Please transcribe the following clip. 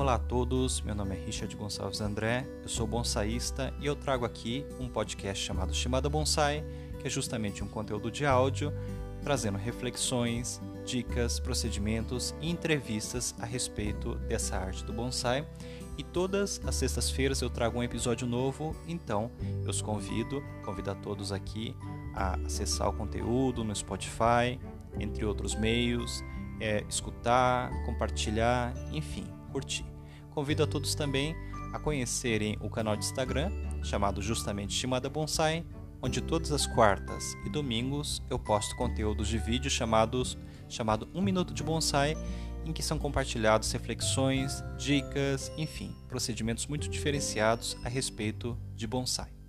Olá a todos, meu nome é Richard Gonçalves André, eu sou bonsaísta e eu trago aqui um podcast chamado Chamada Bonsai, que é justamente um conteúdo de áudio trazendo reflexões, dicas, procedimentos e entrevistas a respeito dessa arte do bonsai. E todas as sextas-feiras eu trago um episódio novo, então eu os convido, convido a todos aqui a acessar o conteúdo no Spotify, entre outros meios, é, escutar, compartilhar, enfim, curtir. Convido a todos também a conhecerem o canal de Instagram, chamado justamente Chamada Bonsai, onde todas as quartas e domingos eu posto conteúdos de vídeo chamados chamado Um Minuto de Bonsai, em que são compartilhados reflexões, dicas, enfim, procedimentos muito diferenciados a respeito de bonsai.